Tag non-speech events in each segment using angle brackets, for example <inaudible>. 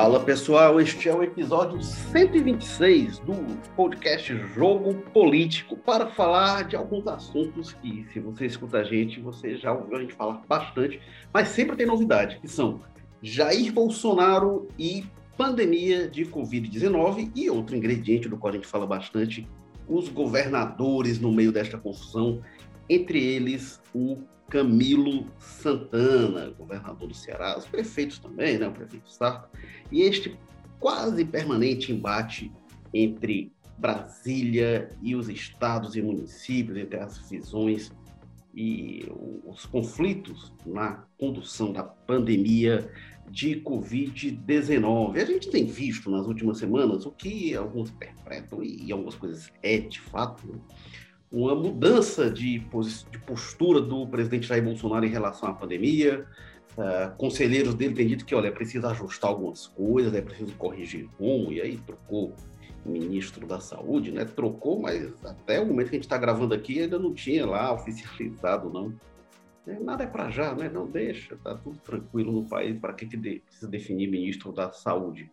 Fala pessoal, este é o episódio 126 do podcast Jogo Político para falar de alguns assuntos que, se você escuta a gente, você já ouviu a gente falar bastante, mas sempre tem novidade, que são Jair Bolsonaro e pandemia de Covid-19 e outro ingrediente do qual a gente fala bastante, os governadores no meio desta confusão, entre eles o Camilo Santana, governador do Ceará, os prefeitos também, né, o prefeito Sarto, e este quase permanente embate entre Brasília e os estados e municípios, entre as visões e os conflitos na condução da pandemia de Covid-19. A gente tem visto nas últimas semanas o que alguns interpretam, e algumas coisas é de fato? Uma mudança de, de, postura do presidente Jair Bolsonaro em relação à pandemia. Uh, conselheiros dele têm dito que, olha, é preciso ajustar algumas coisas, é preciso corrigir rumo, e aí trocou ministro da Saúde, né? Trocou, mas até o momento que a gente está gravando aqui ainda não tinha lá oficializado, não. É, nada é para já, né? Não deixa, tá tudo tranquilo no país, para que, que de, precisa definir ministro da Saúde?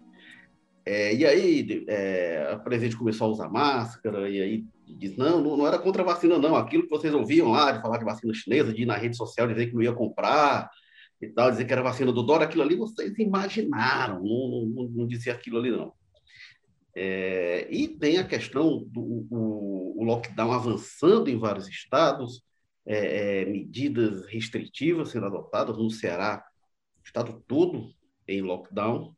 É, e aí, é, a presidente começou a usar máscara, e aí diz, não, não, não, era contra a vacina, não. Aquilo que vocês ouviam lá, de falar de vacina chinesa, de ir na rede social dizer que não ia comprar e tal, dizer que era vacina do Dora, aquilo ali vocês imaginaram, não, não, não dizia aquilo ali, não. É, e tem a questão do o, o lockdown avançando em vários estados, é, é, medidas restritivas sendo adotadas no Ceará, o estado todo em lockdown,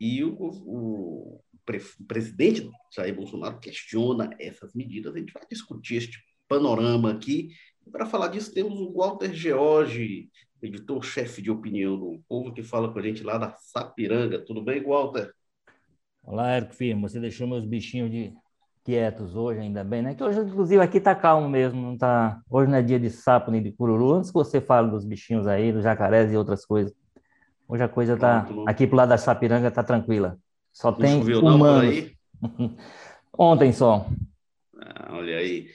e o, o, o presidente Jair Bolsonaro questiona essas medidas. A gente vai discutir este panorama aqui. Para falar disso, temos o Walter George, editor-chefe de opinião do Povo, que fala com a gente lá da Sapiranga. Tudo bem, Walter? Olá, Érico Firmo. Você deixou meus bichinhos de quietos hoje, ainda bem, né? Que hoje, inclusive, aqui tá calmo mesmo, não tá... Hoje não é dia de sapo nem de cururu. Antes que você fale dos bichinhos aí, dos jacarés e outras coisas. Hoje a coisa tá... Aqui pro lado da Sapiranga tá tranquila. Só não tem choveu, humanos. Não, <laughs> Ontem só. Ah, olha aí.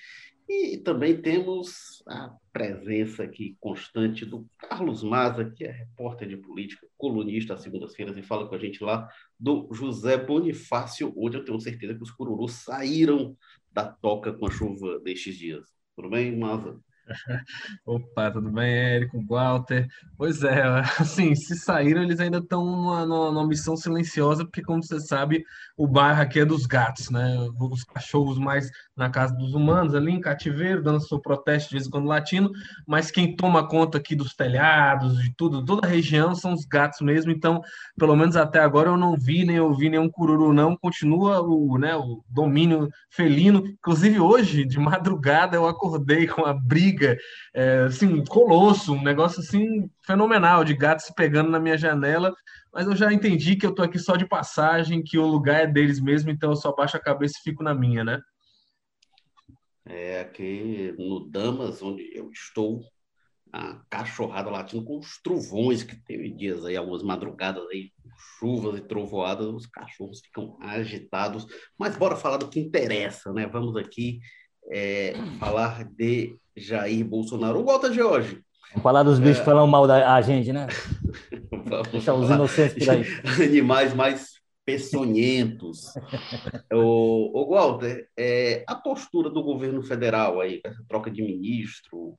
E também temos a presença aqui constante do Carlos Maza, que é repórter de política, colunista às segundas-feiras, e fala com a gente lá do José Bonifácio, onde eu tenho certeza que os cururus saíram da toca com a chuva destes dias. Tudo bem, Maza? <laughs> Opa, tudo bem, Érico, Walter? Pois é, <laughs> assim, se saíram, eles ainda estão numa, numa, missão silenciosa, porque, como você sabe, o bairro aqui é dos gatos, né? Os cachorros mais na casa dos humanos, ali em cativeiro, dando seu protesto de vez em quando latino, mas quem toma conta aqui dos telhados, de tudo, toda a região, são os gatos mesmo, então, pelo menos até agora, eu não vi nem ouvi nenhum cururu, não, continua o, né, o domínio felino, inclusive hoje, de madrugada, eu acordei com a briga briga, é, assim, colosso, um negócio assim fenomenal de gatos se pegando na minha janela. Mas eu já entendi que eu tô aqui só de passagem, que o lugar é deles mesmo, então eu só baixo a cabeça e fico na minha, né? É aqui no Damas, onde eu estou, a cachorrada latindo com os trovões que teve dias aí, algumas madrugadas aí, chuvas e trovoadas, os cachorros ficam agitados. Mas bora falar do que interessa, né? Vamos aqui é, falar de Jair Bolsonaro. O Walter George. Vamos falar dos bichos é... falando mal da gente, né? <laughs> Deixar os inocentes por aí. Animais mais peçonhentos. <laughs> o, o Walter, é, a postura do governo federal aí, essa troca de ministro,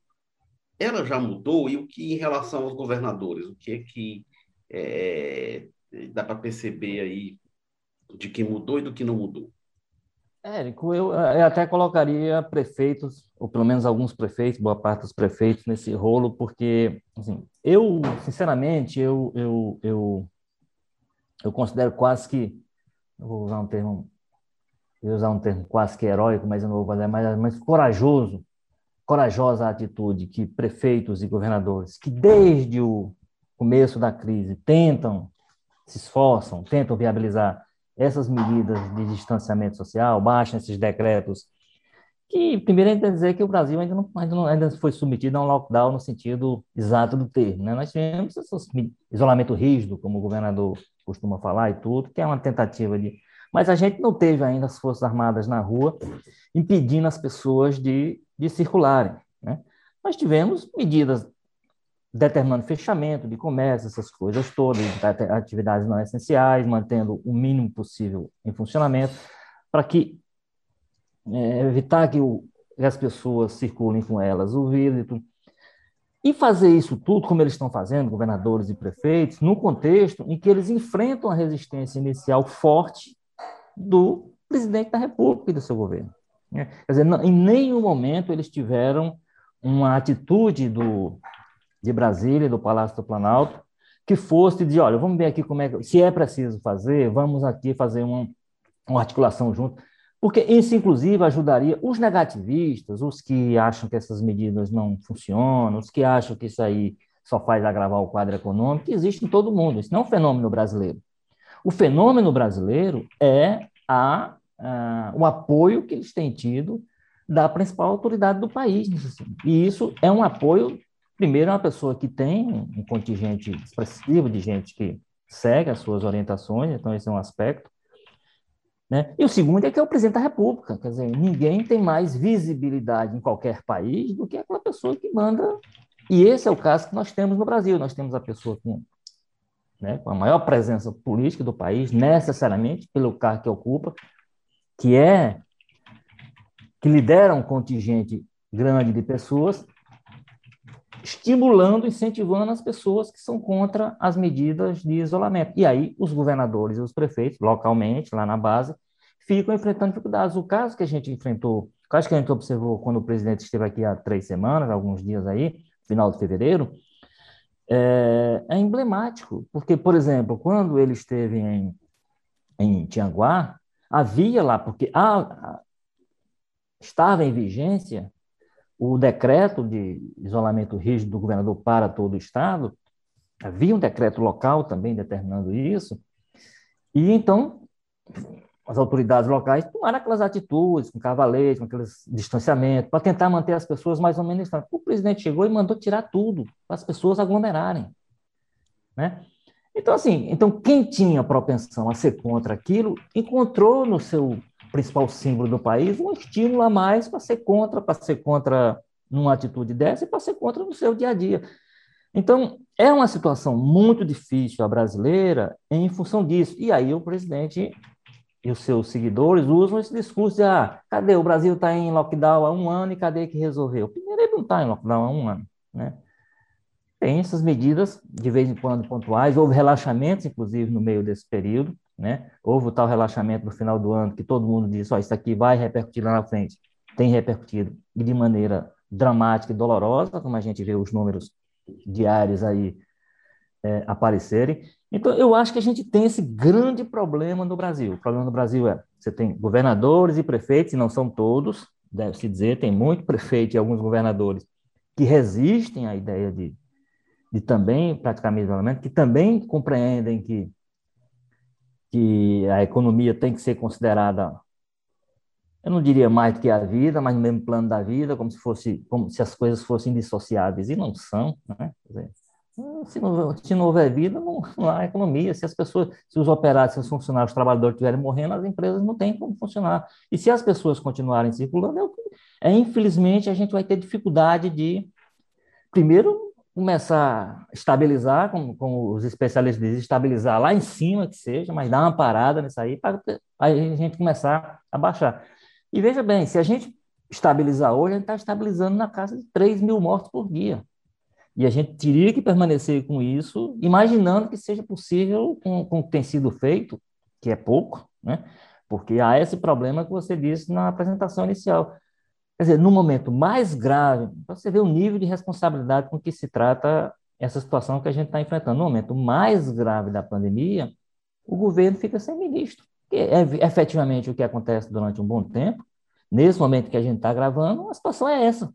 ela já mudou? E o que em relação aos governadores? O que é que é, dá para perceber aí de que mudou e do que não mudou? Érico, eu, eu, até colocaria prefeitos, ou pelo menos alguns prefeitos, boa parte dos prefeitos, nesse rolo, porque, assim, eu, sinceramente, eu, eu, eu, eu considero quase que, eu vou usar um termo, vou usar um termo quase que heróico, mas eu não vou fazer mais, mas corajoso, corajosa a atitude que prefeitos e governadores, que desde o começo da crise tentam, se esforçam, tentam viabilizar essas medidas de distanciamento social, baixam esses decretos, que primeiro a gente tem que dizer que o Brasil ainda não, ainda não ainda foi submetido a um lockdown no sentido exato do termo. Né? Nós tivemos esse isolamento rígido, como o governador costuma falar e tudo, que é uma tentativa de... Mas a gente não teve ainda as Forças Armadas na rua impedindo as pessoas de, de circularem. Né? Nós tivemos medidas determinando fechamento de comércio, essas coisas todas, atividades não essenciais, mantendo o mínimo possível em funcionamento, para que é, evitar que, o, que, as pessoas circulem com elas o vírus e fazer isso tudo, como eles estão fazendo, governadores e prefeitos, no contexto em que eles enfrentam a resistência inicial forte do presidente da República e do seu governo. Né? Quer dizer, em nenhum momento eles tiveram uma atitude do, de Brasília, do Palácio do Planalto, que fosse de, olha, vamos ver aqui como é que, se é preciso fazer, vamos aqui fazer uma, uma articulação junto, porque isso, inclusive, ajudaria os negativistas, os que acham que essas medidas não funcionam, os que acham que isso aí só faz agravar o quadro econômico, que existe em todo mundo, isso não é um fenômeno brasileiro. O fenômeno brasileiro é a, a, o apoio que eles têm tido da principal autoridade do país. E isso é um apoio Primeiro, é uma pessoa que tem um contingente expressivo de gente que segue as suas orientações, então esse é um aspecto. Né? E o segundo é que é o presidente da República, quer dizer, ninguém tem mais visibilidade em qualquer país do que aquela pessoa que manda. E esse é o caso que nós temos no Brasil. Nós temos a pessoa com, né, com a maior presença política do país, necessariamente pelo cargo que ocupa, que é que lidera um contingente grande de pessoas estimulando, incentivando as pessoas que são contra as medidas de isolamento. E aí os governadores e os prefeitos, localmente, lá na base, ficam enfrentando dificuldades. O caso que a gente enfrentou, o caso que a gente observou quando o presidente esteve aqui há três semanas, alguns dias aí, final de fevereiro, é, é emblemático, porque, por exemplo, quando ele esteve em, em Tianguá, havia lá, porque a, estava em vigência o decreto de isolamento rígido do governador para todo o Estado, havia um decreto local também determinando isso, e então as autoridades locais tomaram aquelas atitudes, com cavalete, com aqueles distanciamentos, para tentar manter as pessoas mais ou menos distantes. O presidente chegou e mandou tirar tudo, para as pessoas aglomerarem. Né? Então, assim, então quem tinha propensão a ser contra aquilo, encontrou no seu principal símbolo do país, um estímulo a mais para ser contra, para ser contra numa atitude dessa e para ser contra no seu dia a dia. Então, é uma situação muito difícil a brasileira em função disso. E aí o presidente e os seus seguidores usam esse discurso de, ah, cadê? O Brasil está em lockdown há um ano e cadê que resolveu? Primeiro, ele não está em lockdown há um ano, né? Tem essas medidas, de vez em quando, pontuais, houve relaxamentos, inclusive, no meio desse período, né? Houve o tal relaxamento no final do ano que todo mundo disse, ó, oh, isso aqui vai repercutir lá na frente. Tem repercutido de maneira dramática e dolorosa, como a gente vê os números diários aí é, aparecerem. Então, eu acho que a gente tem esse grande problema no Brasil. O problema no Brasil é, você tem governadores e prefeitos, e não são todos, deve-se dizer, tem muito prefeito e alguns governadores que resistem à ideia de, de também praticar isolamento, que também compreendem que que a economia tem que ser considerada, eu não diria mais do que a vida, mas no mesmo plano da vida, como se fosse, como se as coisas fossem indissociáveis, e não são, né? Dizer, se não, se não houver vida, não, não, há economia. Se as pessoas, se os operários, se os funcionários, os trabalhadores estiverem morrendo, as empresas não têm como funcionar. E se as pessoas continuarem circulando, é, é infelizmente a gente vai ter dificuldade de, primeiro, começar a estabilizar, como, como os especialistas dizem, estabilizar lá em cima que seja, mas dar uma parada nisso aí para a gente começar a baixar. E veja bem, se a gente estabilizar hoje, a gente está estabilizando na casa de 3 mil mortos por dia. E a gente teria que permanecer com isso, imaginando que seja possível com, com o que tem sido feito, que é pouco, né? porque há esse problema que você disse na apresentação inicial. Quer dizer, no momento mais grave, você vê o nível de responsabilidade com que se trata essa situação que a gente está enfrentando. No momento mais grave da pandemia, o governo fica sem ministro. Que é efetivamente o que acontece durante um bom tempo. Nesse momento que a gente está gravando, a situação é essa.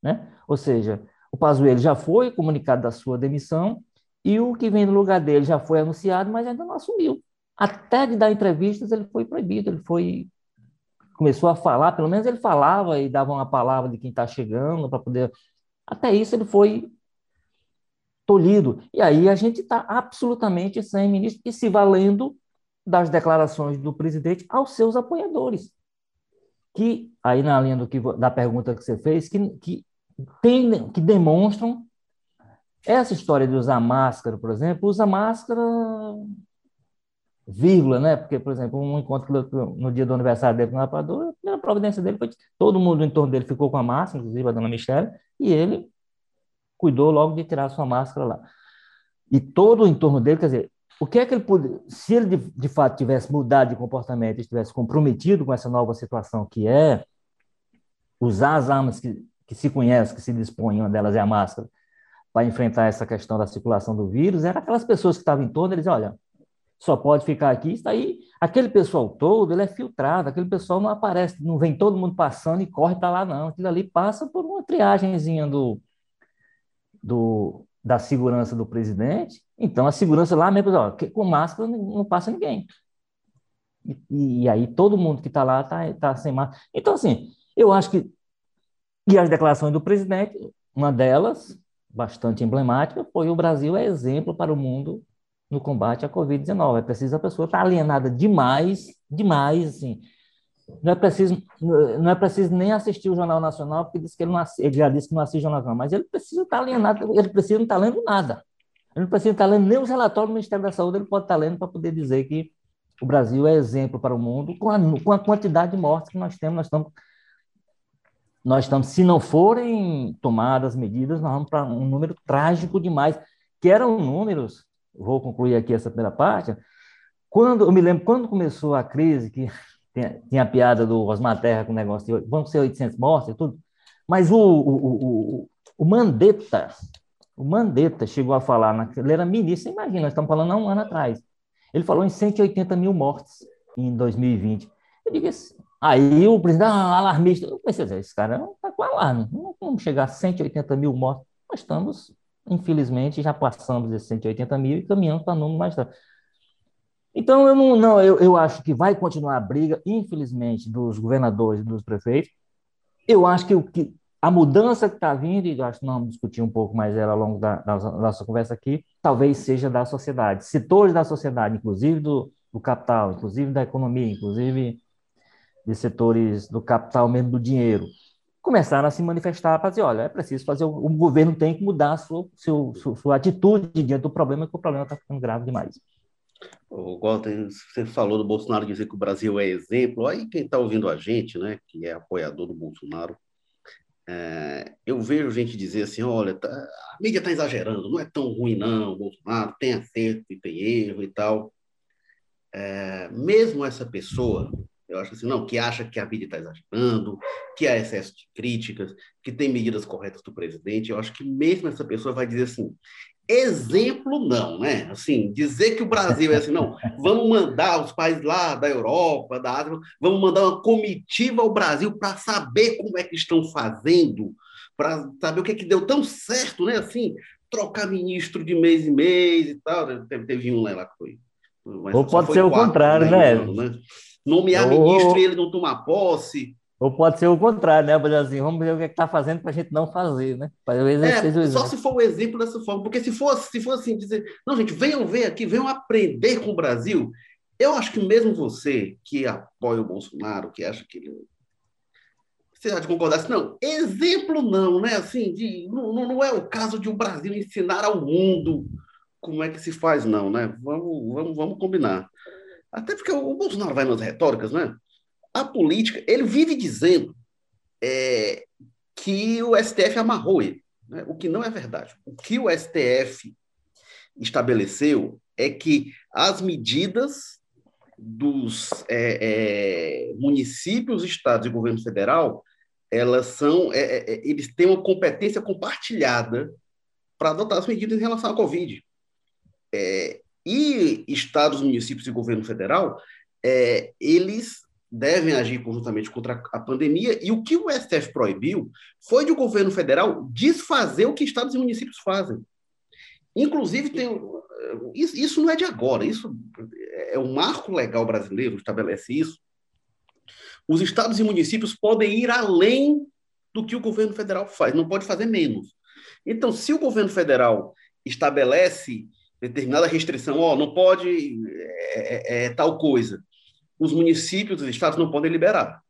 Né? Ou seja, o Pazuello já foi comunicado da sua demissão e o que vem no lugar dele já foi anunciado, mas ainda não assumiu. Até de dar entrevistas ele foi proibido, ele foi começou a falar, pelo menos ele falava e dava uma palavra de quem está chegando para poder. Até isso ele foi tolhido. E aí a gente está absolutamente sem ministro e se valendo das declarações do presidente aos seus apoiadores. Que, aí na linha do que, da pergunta que você fez, que, que, tem, que demonstram essa história de usar máscara, por exemplo, usa máscara vírgula, né? Porque, por exemplo, um encontro no dia do aniversário dele com o rapador, a primeira providência dele foi todo mundo em torno dele ficou com a máscara, inclusive a dona Michelle, e ele cuidou logo de tirar sua máscara lá. E todo o entorno dele, quer dizer, o que é que ele podia, se ele de, de fato tivesse mudado de comportamento, estivesse comprometido com essa nova situação que é usar as armas que, que se conhece, que se dispõe, uma delas é a máscara, para enfrentar essa questão da circulação do vírus, era aquelas pessoas que estavam em torno, eles olha, só pode ficar aqui, está aí, aquele pessoal todo, ele é filtrado, aquele pessoal não aparece, não vem todo mundo passando e corre para lá, não, aquilo ali passa por uma triagemzinha do, do, da segurança do presidente, então a segurança lá mesmo, ó, com máscara não, passa ninguém. E, e, aí todo mundo que está lá está tá sem máscara. Então, assim, eu acho que. E as declarações do presidente, uma delas, bastante emblemática, foi o Brasil é exemplo para o mundo no combate à Covid-19. É preciso a pessoa estar alienada demais, demais, assim. Não é preciso, não é preciso nem assistir o Jornal Nacional, porque diz que ele, não, ele já disse que não assiste o Jornal Nacional, mas ele precisa estar alienado, ele precisa não estar lendo nada. Ele não precisa estar lendo nem os relatórios do Ministério da Saúde, ele pode estar lendo para poder dizer que o Brasil é exemplo para o mundo com a, com a quantidade de mortes que nós temos. Nós estamos nós estamos, se não forem tomadas medidas, nós vamos para um número trágico demais, que eram números, vou concluir aqui essa primeira parte, quando, eu me lembro, quando começou a crise, que <laughs> tinha, a piada do Osmar Terra com o negócio de vão ser 800 mortes e tudo, mas o, o, o, o Mandetta, o Mandetta chegou a falar, ele era ministro, imagina, nós estamos falando há um ano atrás, ele falou em 180 mil mortes em 2020. Eu digo assim, Aí o presidente, ah, alarmista. Eu pensei, esse cara não está com alarme. Não vamos chegar a 180 mil mortos. Nós estamos, infelizmente, já passamos esses 180 mil e caminhamos para número mais tarde. Então, eu não, não eu, eu acho que vai continuar a briga, infelizmente, dos governadores e dos prefeitos. Eu acho que, o, que a mudança que está vindo, e acho que nós vamos discutir um pouco mais ela ao longo da, da, nossa conversa aqui, talvez seja da sociedade. Setores da sociedade, inclusive do, do capital, inclusive da economia, inclusive de setores do capital, mesmo do dinheiro, começaram a se manifestar para dizer, olha, é preciso fazer, o, governo tem que mudar a sua, sua, sua atitude diante do problema, que o problema está ficando grave demais. O Walter, você falou do Bolsonaro dizer que o Brasil é exemplo. Aí quem está ouvindo a gente, né, que é apoiador do Bolsonaro, é, eu vejo gente dizer assim, olha, tá, a mídia está exagerando, não é tão ruim não, o Bolsonaro tem acerto e tem erro e tal. É, mesmo essa pessoa, eu acho assim, não, que acha que a mídia está exagerando, que há excesso de críticas, que tem medidas corretas do presidente. Eu acho que mesmo essa pessoa vai dizer assim, exemplo não, né? Assim, dizer que o Brasil é assim, não, <laughs> vamos mandar os países lá da Europa, da Ásia, vamos mandar uma comitiva ao Brasil para saber como é que estão fazendo, para saber o que é que deu tão certo, né? Assim, trocar ministro de mês em mês e tal. Teve, teve um lá que foi. Ou pode ser o contrário, né? né? Nomear ou, ministro e ele não tomar posse. Ou pode ser o contrário, né, Brasil? Vamos ver o que é está fazendo para a gente não fazer, né? É, só se for o exemplo dessa forma, porque se for, se for assim, dizer, não, gente, venham ver aqui, venham aprender com o Brasil. Eu acho que mesmo você que apoia o Bolsonaro, que acha que ele. Você há de concordar assim, não, exemplo não, né? Assim, de, não, não é o caso de o um Brasil ensinar ao mundo como é que se faz, não, né? Vamos, vamos, vamos combinar. Até porque o Bolsonaro vai nas retóricas, né? A política, ele vive dizendo é, que o STF amarrou ele, né? o que não é verdade. O que o STF estabeleceu é que as medidas dos é, é, municípios, estados e governo federal, elas são, é, é, é, eles têm uma competência compartilhada para adotar as medidas em relação à Covid. É, e estados, municípios e governo federal, é, eles devem agir conjuntamente contra a pandemia. E o que o STF proibiu foi de o governo federal desfazer o que estados e municípios fazem. Inclusive, tem, isso, não é de agora, isso é um marco legal brasileiro, estabelece isso. Os estados e municípios podem ir além do que o governo federal faz, não pode fazer menos. Então, se o governo federal estabelece determinada restrição, ó, não pode é, é, é, tal coisa. Os municípios, os estados não podem liberar.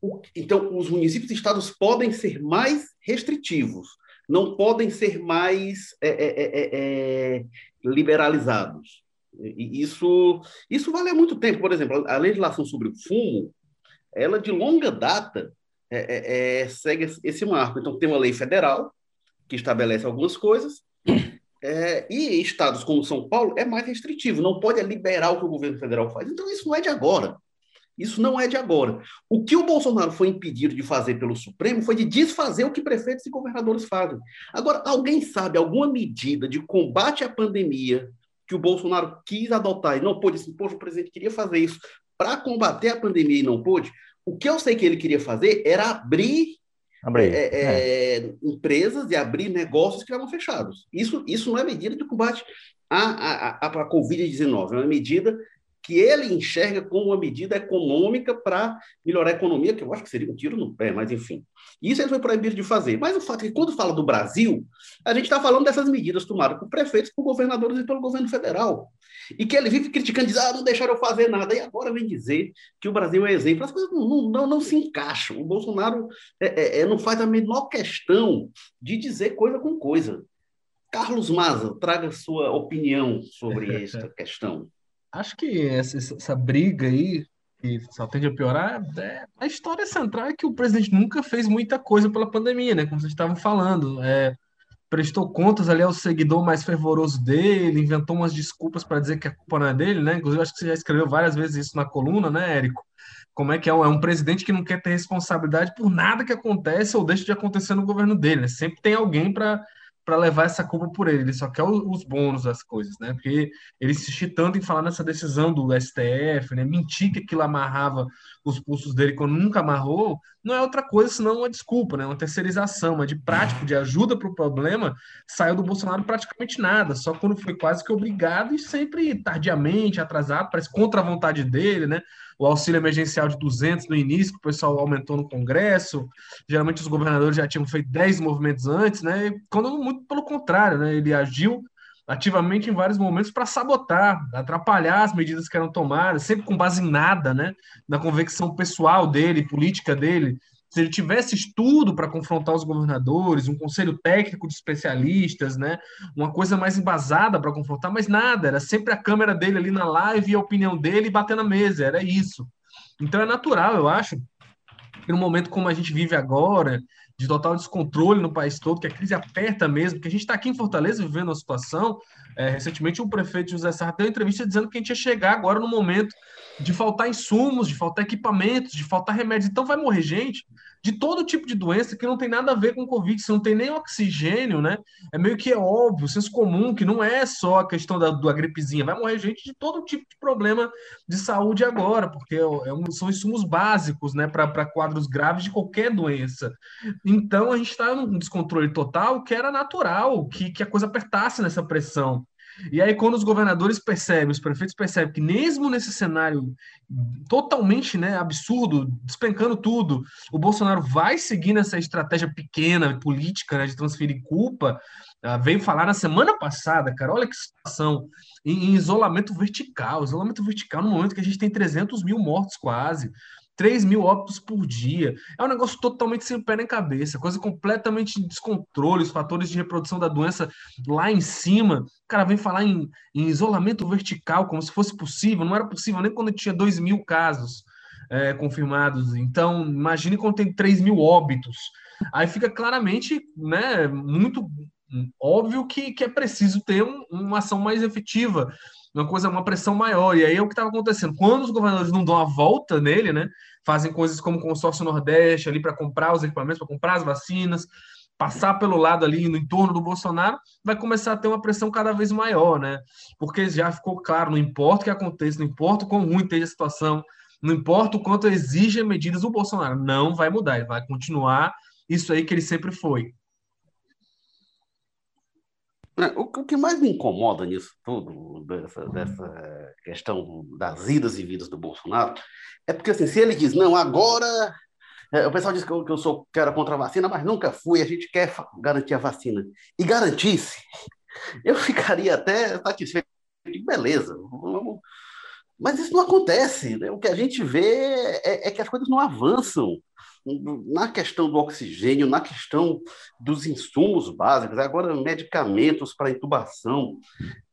O, então, os municípios e estados podem ser mais restritivos, não podem ser mais é, é, é, é liberalizados. E isso, isso vale há muito tempo. Por exemplo, a legislação sobre o fumo, ela de longa data é, é, segue esse marco. Então, tem uma lei federal que estabelece algumas coisas, é, e estados como São Paulo é mais restritivo, não pode liberar o que o governo federal faz. Então, isso não é de agora. Isso não é de agora. O que o Bolsonaro foi impedido de fazer pelo Supremo foi de desfazer o que prefeitos e governadores fazem. Agora, alguém sabe alguma medida de combate à pandemia que o Bolsonaro quis adotar e não pôde? Assim, Poxa, o presidente queria fazer isso para combater a pandemia e não pôde. O que eu sei que ele queria fazer era abrir abrir. É, é, é. empresas e abrir negócios que estavam fechados. Isso, isso não é medida de combate à, à, à, à Covid-19, é uma medida que ele enxerga como uma medida econômica para melhorar a economia, que eu acho que seria um tiro no pé, mas enfim. Isso ele foi proibido de fazer. Mas o fato é que quando fala do Brasil, a gente está falando dessas medidas tomadas por prefeitos, por governadores e pelo governo federal. E que ele vive criticando, diz, ah, não deixaram eu fazer nada. E agora vem dizer que o Brasil é exemplo. As coisas não, não, não se encaixam. O Bolsonaro é, é, é não faz a menor questão de dizer coisa com coisa. Carlos Maza, traga sua opinião sobre <laughs> esta questão. Acho que essa, essa briga aí, que só tende a piorar, é, a história central é que o presidente nunca fez muita coisa pela pandemia, né? Como vocês estavam falando. É, prestou contas ali ao seguidor mais fervoroso dele, inventou umas desculpas para dizer que a culpa não é dele, né? Inclusive, acho que você já escreveu várias vezes isso na coluna, né, Érico? Como é que é um, é um presidente que não quer ter responsabilidade por nada que acontece ou deixa de acontecer no governo dele, né? Sempre tem alguém para para levar essa culpa por ele, ele só quer os bônus das coisas, né? Porque ele insistiu tanto em falar nessa decisão do STF, né? Mentir que aquilo amarrava os pulsos dele quando nunca amarrou, não é outra coisa senão uma desculpa, né? Uma terceirização, mas de prático, de ajuda para o problema, saiu do Bolsonaro praticamente nada, só quando foi quase que obrigado e sempre tardiamente, atrasado, parece contra a vontade dele, né? O auxílio emergencial de 200 no início, que o pessoal aumentou no Congresso. Geralmente os governadores já tinham feito 10 movimentos antes, né? Quando muito pelo contrário, né? Ele agiu ativamente em vários momentos para sabotar, atrapalhar as medidas que eram tomadas, sempre com base em nada, né? Na convicção pessoal dele, política dele, se ele tivesse estudo para confrontar os governadores, um conselho técnico de especialistas, né, uma coisa mais embasada para confrontar, mas nada, era sempre a câmera dele ali na live e a opinião dele bater na mesa, era isso. Então é natural, eu acho, que no momento como a gente vive agora, de total descontrole no país todo, que a crise aperta mesmo, que a gente está aqui em Fortaleza vivendo uma situação. É, recentemente, o prefeito José Sarra deu entrevista dizendo que a gente ia chegar agora no momento de faltar insumos, de faltar equipamentos, de faltar remédios. Então, vai morrer gente de todo tipo de doença que não tem nada a ver com Covid, se não tem nem oxigênio, né? É meio que é óbvio, senso comum, que não é só a questão da, da gripezinha, vai morrer gente de todo tipo de problema de saúde agora, porque é um, são insumos básicos, né, para quadros graves de qualquer doença. Então a gente está num descontrole total que era natural, que, que a coisa apertasse nessa pressão. E aí, quando os governadores percebem, os prefeitos percebem que, mesmo nesse cenário totalmente né, absurdo, despencando tudo, o Bolsonaro vai seguir nessa estratégia pequena, política, né, de transferir culpa, uh, veio falar na semana passada, cara, olha que situação, em, em isolamento vertical, isolamento vertical no momento que a gente tem 300 mil mortos quase, 3 mil óbitos por dia. É um negócio totalmente sem pé nem cabeça, coisa completamente de descontrole, os fatores de reprodução da doença lá em cima. O cara vem falar em, em isolamento vertical, como se fosse possível. Não era possível nem quando tinha 2 mil casos é, confirmados. Então, imagine quando tem 3 mil óbitos. Aí fica claramente né, muito óbvio que, que é preciso ter um, uma ação mais efetiva uma coisa, uma pressão maior. E aí é o que estava acontecendo. Quando os governadores não dão a volta nele, né? Fazem coisas como o consórcio Nordeste ali para comprar os equipamentos, para comprar as vacinas, passar pelo lado ali no entorno do Bolsonaro, vai começar a ter uma pressão cada vez maior, né? Porque já ficou claro, não importa o que aconteça, não importa o quão ruim esteja a situação, não importa o quanto exige medidas, o Bolsonaro não vai mudar, ele vai continuar isso aí que ele sempre foi. É, o, que mais me incomoda nisso tudo, dessa, dessa questão das idas e vidas do Bolsonaro, é porque assim, se ele diz, não, agora é, o pessoal diz que eu, que eu sou que era contra a vacina, mas nunca fui, a gente quer garantir a vacina. E garantisse, <laughs> eu ficaria até satisfeito. Beleza, vamos. Mas isso não acontece. Né? O que a gente vê é, é, que as coisas não avançam. Na questão do oxigênio, na questão dos insumos básicos, agora medicamentos para intubação,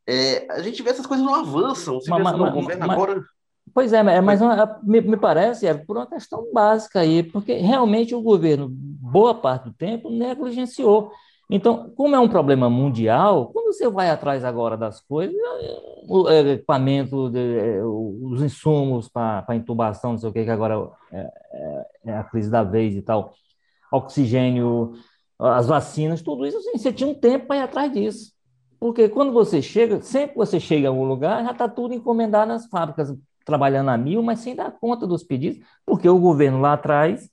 é, a gente vê essas coisas não avançam. Se mas, mas, governo mas, agora. Pois é, mas me, me, parece, é por uma questão básica aí, porque realmente o governo, boa parte do tempo, negligenciou. Então, como é um problema mundial, quando você vai atrás agora das coisas, o é, equipamento, é, os insumos para intubação, não sei o que, que agora é, é, é, a crise da vez e tal, oxigênio, as vacinas, tudo isso, assim, você tinha um tempo para ir atrás disso. Porque quando você chega, sempre que você chega a algum lugar, já está tudo encomendado nas fábricas, trabalhando a mil, mas sem dar conta dos pedidos, porque o governo lá atrás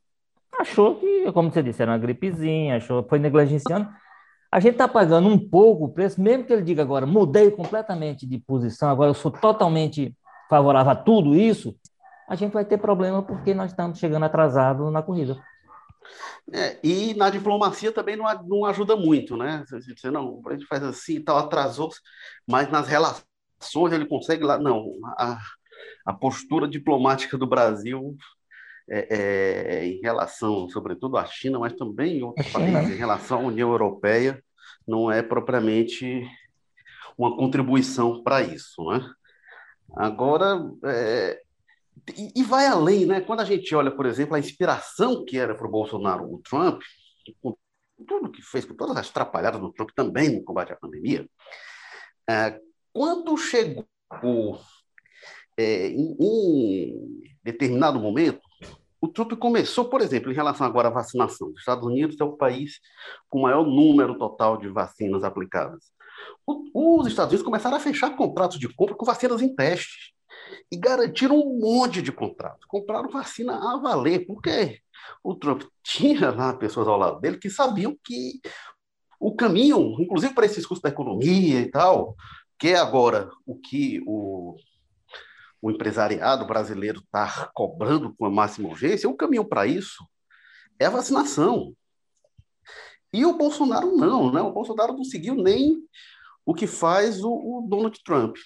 achou que, como você disse, era uma gripezinha, achou, foi negligenciando a gente está pagando um pouco o preço, mesmo que ele diga agora, mudei completamente de posição, agora eu sou totalmente favorável a tudo isso, a gente vai ter problema porque nós estamos chegando atrasado na corrida. É, e na diplomacia também não, não ajuda muito, né? Você não, a gente faz assim e tal, atrasou, mas nas relações ele consegue lá. Não, a, a postura diplomática do Brasil é, é, em relação, sobretudo, à China, mas também em outros países, em relação à União Europeia, não é propriamente uma contribuição para isso. Né? Agora, é, e, e, vai além, né? Quando a gente olha, por exemplo, a inspiração que era para o Bolsonaro o Trump, com tudo que fez, com todas as atrapalhadas do Trump também no combate à pandemia, quando chegou em, em determinado momento, o Trump começou, por exemplo, em relação agora à vacinação. Os Estados Unidos é o país com o maior número total de vacinas aplicadas. O, os Estados Unidos começaram a fechar contratos de compra com vacinas em teste e garantiram um monte de contratos. Compraram vacina a valer, porque o Trump <laughs> tinha lá pessoas ao lado dele que sabiam que o caminho, inclusive para esses custos da economia e tal, que é agora o que o o empresariado brasileiro está cobrando com a máxima urgência, o caminho para isso é a vacinação. E o Bolsonaro não, né? O Bolsonaro não seguiu nem o que faz o, o Donald Trump.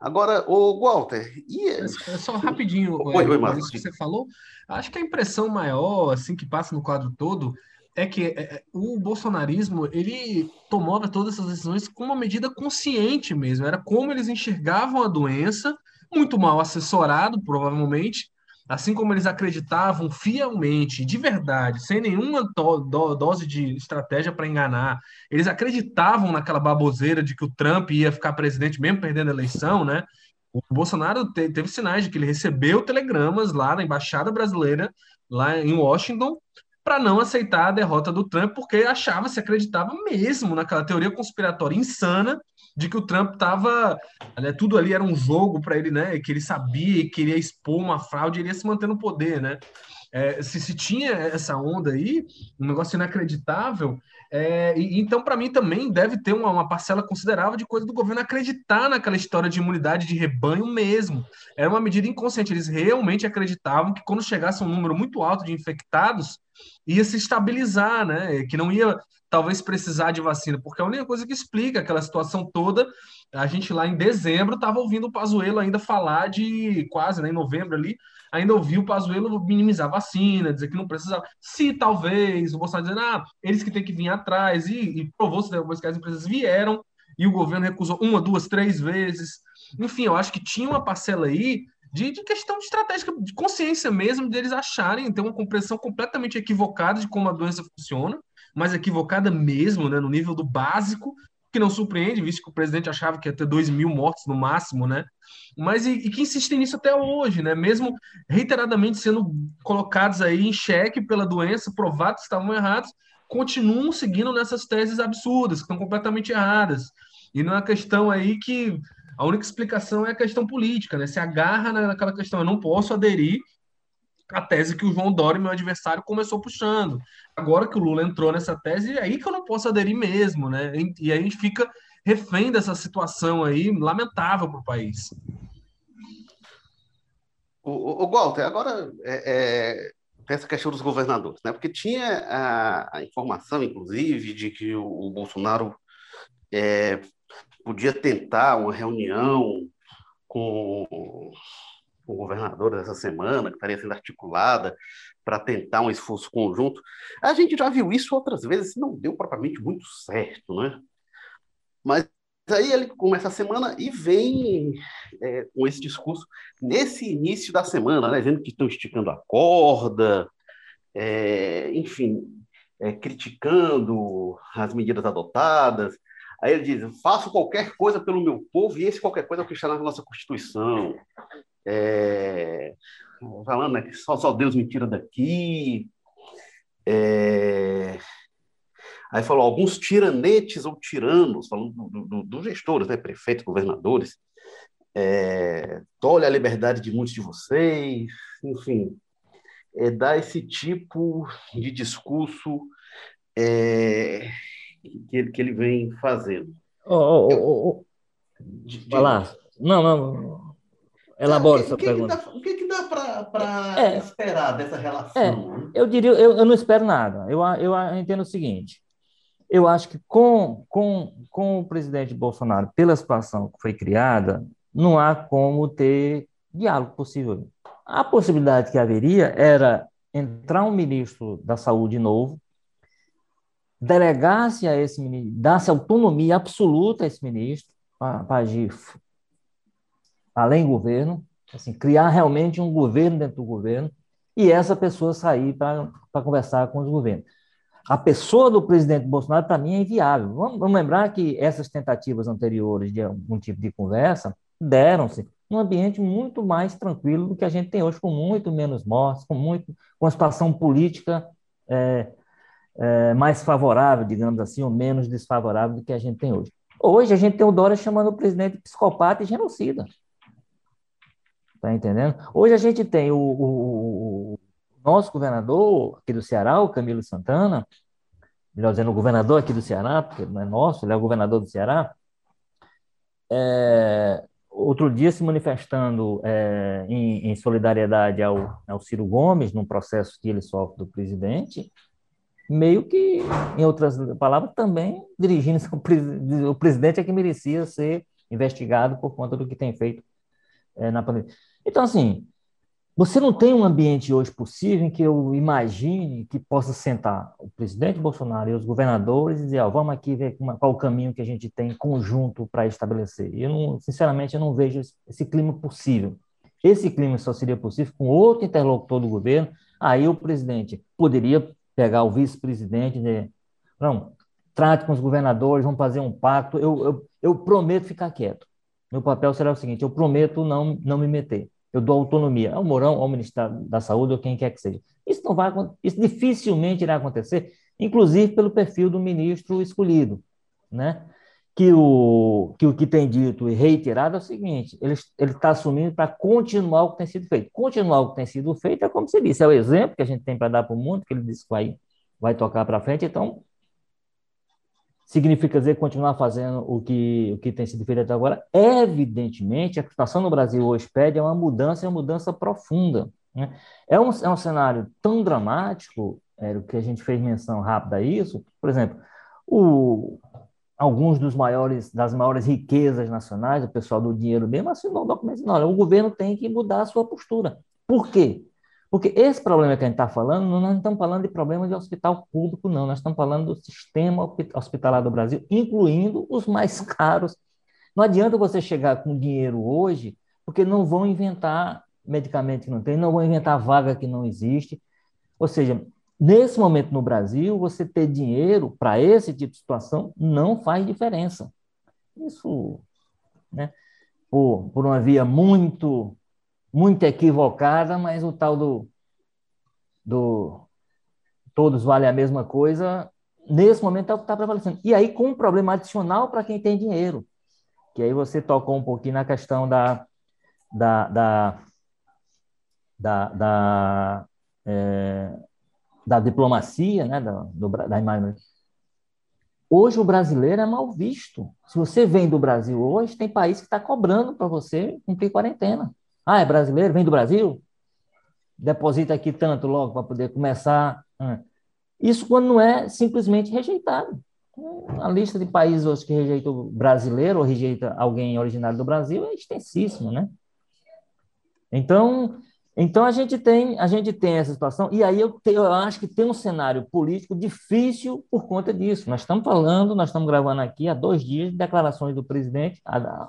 Agora, o Walter, e... É só rapidinho, oi, é, oi, isso que você falou, acho que a impressão maior, assim, que passa no quadro todo, é que é, o bolsonarismo, ele tomava todas essas decisões com uma medida consciente mesmo, era como eles enxergavam a doença muito mal assessorado, provavelmente, assim como eles acreditavam fielmente, de verdade, sem nenhuma do, do, dose de estratégia para enganar, eles acreditavam naquela baboseira de que o Trump ia ficar presidente mesmo perdendo a eleição, né? O Bolsonaro te, teve sinais de que ele recebeu telegramas lá na embaixada brasileira, lá em Washington, para não aceitar a derrota do Trump, porque achava, se acreditava mesmo naquela teoria conspiratória insana de que o Trump estava. Né, tudo ali era um jogo para ele, né? Que ele sabia e queria expor uma fraude ele ia se manter no poder, né? É, se, se tinha essa onda aí, um negócio inacreditável, é, e, então, para mim, também deve ter uma, uma, parcela considerável de coisa do governo acreditar naquela história de imunidade de rebanho mesmo. Era uma medida inconsciente. Eles realmente acreditavam que quando chegasse um número muito alto de infectados, ia se estabilizar, né? Que não ia talvez precisar de vacina, porque a única coisa que explica aquela situação toda, a gente lá em dezembro estava ouvindo o Pazuello ainda falar de quase, né, em novembro ali, ainda ouviu o Pazuello minimizar vacina, dizer que não precisava. Se talvez o Bolsonaro dizendo, ah, eles que têm que vir atrás, e, e provou-se depois que as empresas vieram e o governo recusou uma, duas, três vezes. Enfim, eu acho que tinha uma parcela aí de, de, questão estratégica, de consciência mesmo, deles acharem, ter uma compreensão completamente equivocada de como a doença funciona, mas equivocada mesmo, né, no nível do básico, que não surpreende, visto que o presidente achava que ia ter 2 mil mortos no máximo, né? Mas e, e, que insistem nisso até hoje, né? Mesmo reiteradamente sendo colocados aí em xeque pela doença, provados que estavam errados, continuam seguindo nessas teses absurdas, que estão completamente erradas. E não é uma questão aí que a única explicação é a questão política, né? Se agarra naquela questão, eu não posso aderir a tese que o João Dória, meu adversário, começou puxando. Agora que o Lula entrou nessa tese, é aí que eu não posso aderir mesmo, né? E aí a gente fica refém dessa situação aí lamentável para o país. O, o, Walter, agora é, é, essa questão dos governadores, né? Porque tinha a, a informação, inclusive, de que o, o Bolsonaro é, podia tentar uma reunião com com governadores essa semana, que estaria sendo articulada para tentar um esforço conjunto. A gente já viu isso outras vezes, não deu propriamente muito certo, né? Mas aí ele começa a semana e vem é, com esse discurso nesse início da semana, né, dizendo que estão esticando a corda, é, enfim, é, criticando as medidas adotadas. Aí ele diz: faço qualquer coisa pelo meu povo, e esse qualquer coisa é o que está na nossa Constituição. É, falando né, que só, só Deus me tira daqui. É, Aí falou alguns tiranetes ou tiranos, falando dos do, do gestores, né, prefeitos, governadores, é, tolhe a liberdade de muitos de vocês, enfim, é, dá esse tipo de discurso é, que, ele, que ele vem fazendo. Oh, oh, oh, Vai lá. Não, não. Elabora essa pergunta. Que dá, o que, que dá para é, esperar dessa relação? É, eu diria, eu, eu não espero nada. Eu, eu entendo o seguinte: eu acho que com, com, com o presidente Bolsonaro, pela situação que foi criada, não há como ter diálogo possível. A possibilidade que haveria era entrar um ministro da Saúde novo, delegasse a esse ministro, desse autonomia absoluta a esse ministro para agir além do governo, assim, criar realmente um governo dentro do governo, e essa pessoa sair para conversar com os governos. A pessoa do presidente Bolsonaro, para mim, é inviável. Vamos, vamos, lembrar que essas tentativas anteriores de algum tipo de conversa deram-se num ambiente muito mais tranquilo do que a gente tem hoje, com muito menos mortes, com, muito, com uma situação política é, é, mais favorável, digamos assim, ou menos desfavorável do que a gente tem hoje. Hoje a gente tem o Dória chamando o presidente de psicopata e genocida. Está entendendo? Hoje a gente tem o, o, nosso governador aqui do Ceará, o Camilo Santana, melhor dizendo, o governador aqui do Ceará, porque não é nosso, ele é o governador do Ceará, é, outro dia se manifestando é, em, em, solidariedade ao, ao Ciro Gomes, num processo que ele sofre do presidente, meio que, em outras palavras, também dirigindo-se ao <laughs> o presidente é que merecia ser investigado por conta do que tem feito é, na pandemia. Então, assim, você não tem um ambiente hoje possível em que eu imagine que possa sentar o presidente Bolsonaro e os governadores e dizer, vamos aqui ver qual o caminho que a gente tem conjunto para estabelecer. Eu não, sinceramente, eu não vejo esse clima possível. Esse clima só seria possível com outro interlocutor do governo. Aí o presidente poderia pegar o vice-presidente e dizer, não, trate com os governadores, vamos fazer um pacto. Eu, eu, eu prometo ficar quieto. Meu papel será o seguinte: eu prometo não, não me meter eu dou autonomia ao Mourão, ao Ministério da Saúde ou quem quer que seja. Isso não vai isso dificilmente irá acontecer, inclusive pelo perfil do ministro escolhido, né? Que o que o que tem dito e reiterado é o seguinte: ele ele está assumindo para continuar o que tem sido feito. Continuar o que tem sido feito é como se disse, é o exemplo que a gente tem para dar para o mundo, que ele disse que vai vai tocar para frente. Então significa dizer continuar fazendo o que, o que tem sido feito até agora? Evidentemente, a situação no Brasil hoje pede uma mudança, uma mudança profunda. Né? É, um, é um cenário tão dramático, é, que a gente fez menção rápida a isso, por exemplo, o, alguns dos maiores, das maiores riquezas nacionais, o pessoal do dinheiro mesmo, assinou um documento, não, o governo tem que mudar a sua postura. Por quê? Porque esse problema que a gente está falando, não estamos falando de problema de hospital público, não. Nós estamos falando do sistema hospitalar do Brasil, incluindo os mais <laughs> caros. Não adianta você chegar com dinheiro hoje, porque não vão inventar medicamento que não tem, não vão inventar vaga que não existe. Ou seja, nesse momento no Brasil, você ter dinheiro para esse tipo de situação não faz diferença. Isso, né, por, por uma via muito muito equivocada, mas o tal do, do todos valem a mesma coisa, nesse momento é está prevalecendo. E aí com um problema adicional para quem tem dinheiro, que aí você tocou um pouquinho na questão da, da, da, da, da, é, da diplomacia, né, da, do, da imagem. Hoje o brasileiro é mal visto. Se você vem do Brasil hoje, tem país que está cobrando para você cumprir quarentena. Ah, é brasileiro? Vem do Brasil? Deposita aqui tanto logo para poder começar. Ah. Isso quando não é simplesmente rejeitado. A lista de países que rejeitam brasileiro ou rejeita alguém originário do Brasil é extensíssima, né? Então, então a gente tem a gente tem essa situação e aí eu, te, eu acho que tem um cenário político difícil por conta disso. Nós estamos falando, nós estamos gravando aqui há dois dias de declarações do presidente,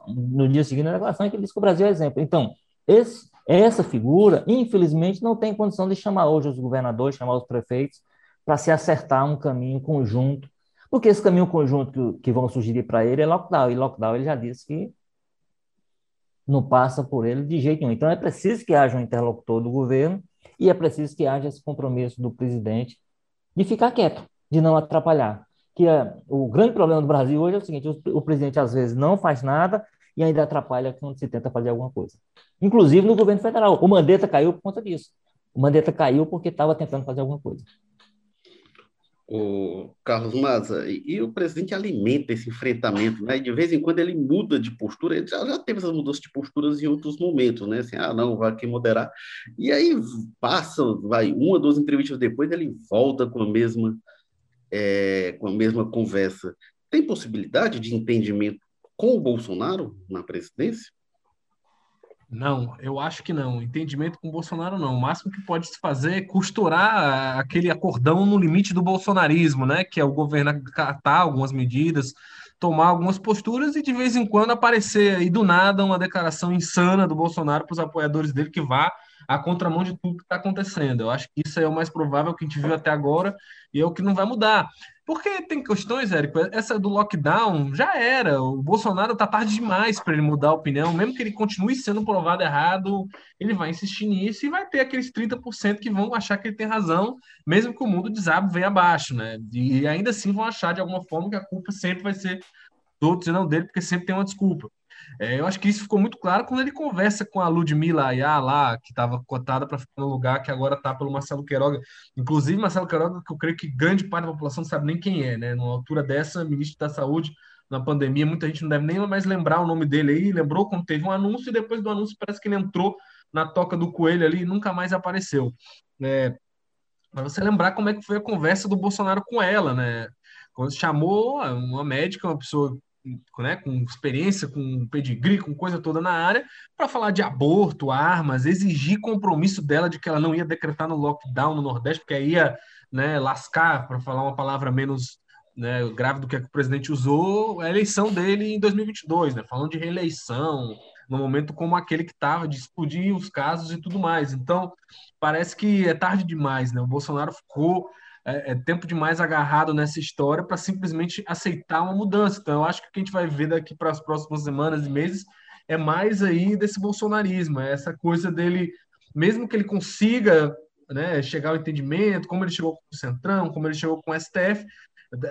no dia seguinte a declaração que ele disse que o Brasil é exemplo. Então esse, essa figura, infelizmente, não tem condição de chamar hoje os governadores, chamar os prefeitos para se acertar um caminho conjunto, porque esse caminho conjunto que, que vão sugerir para ele é lockdown, e lockdown ele já disse que não passa por ele de jeito nenhum. Então é preciso que haja um interlocutor do governo e é preciso que haja esse compromisso do presidente de ficar quieto, de não atrapalhar. Que é, o grande problema do Brasil hoje é o seguinte: o, o presidente às vezes não faz nada e ainda atrapalha quando se tenta fazer alguma coisa. Inclusive no governo federal. O Mandetta caiu por conta disso. O Mandetta caiu porque estava tentando fazer alguma coisa o Carlos Maza, e, o presidente alimenta esse enfrentamento, né? De vez em quando ele muda de postura, ele já, já teve essas mudanças de posturas em outros momentos, né? Assim, ah, não, vai aqui moderar. E aí passa, vai, uma, duas entrevistas depois, ele volta com a mesma, é, com a mesma conversa. Tem possibilidade de entendimento com o Bolsonaro na presidência? Não, eu acho que não. Entendimento com o Bolsonaro não. O máximo que pode se fazer é costurar aquele acordão no limite do bolsonarismo, né? Que é o governo acatar algumas medidas, tomar algumas posturas e de vez em quando aparecer aí do nada uma declaração insana do Bolsonaro para os apoiadores dele que vá a contramão de tudo que está acontecendo. Eu acho que isso é o mais provável que a gente viu até agora e é o que não vai mudar. Porque tem questões, Érico, essa do lockdown já era. O Bolsonaro está tarde demais para ele mudar a opinião, mesmo que ele continue sendo provado errado, ele vai insistir nisso e vai ter aqueles 30% que vão achar que ele tem razão, mesmo que o mundo desabe venha abaixo, né? E ainda assim vão achar de alguma forma que a culpa sempre vai ser do outro e não dele, porque sempre tem uma desculpa. É, eu acho que isso ficou muito claro quando ele conversa com a Ludmilla Ayá lá, que estava cotada para ficar no lugar que agora está pelo Marcelo Queiroga. Inclusive, Marcelo Queiroga, que eu creio que grande parte da população não sabe nem quem é, né? Numa altura dessa, ministro da Saúde, na pandemia, muita gente não deve nem mais lembrar o nome dele aí. Lembrou quando teve um anúncio e depois do anúncio parece que ele entrou na toca do coelho ali e nunca mais apareceu. É, para você lembrar como é que foi a conversa do Bolsonaro com ela, né? Quando chamou uma médica, uma pessoa né, com experiência, com pedigree, com coisa toda na área, para falar de aborto, armas, exigir compromisso dela de que ela não ia decretar no lockdown no Nordeste, porque aí ia né, lascar, para falar uma palavra menos né, grave do que, o presidente usou, a eleição dele em 2022, né, falando de reeleição, no momento como aquele que estava de explodir os casos e tudo mais. Então, parece que é tarde demais, né? O Bolsonaro ficou é, é tempo demais agarrado nessa história para simplesmente aceitar uma mudança. Então, eu acho que o que a gente vai ver daqui para as próximas semanas e meses é mais aí desse bolsonarismo, é essa coisa dele, mesmo que ele consiga né, chegar ao entendimento, como ele chegou com o Centrão, como ele chegou com o STF,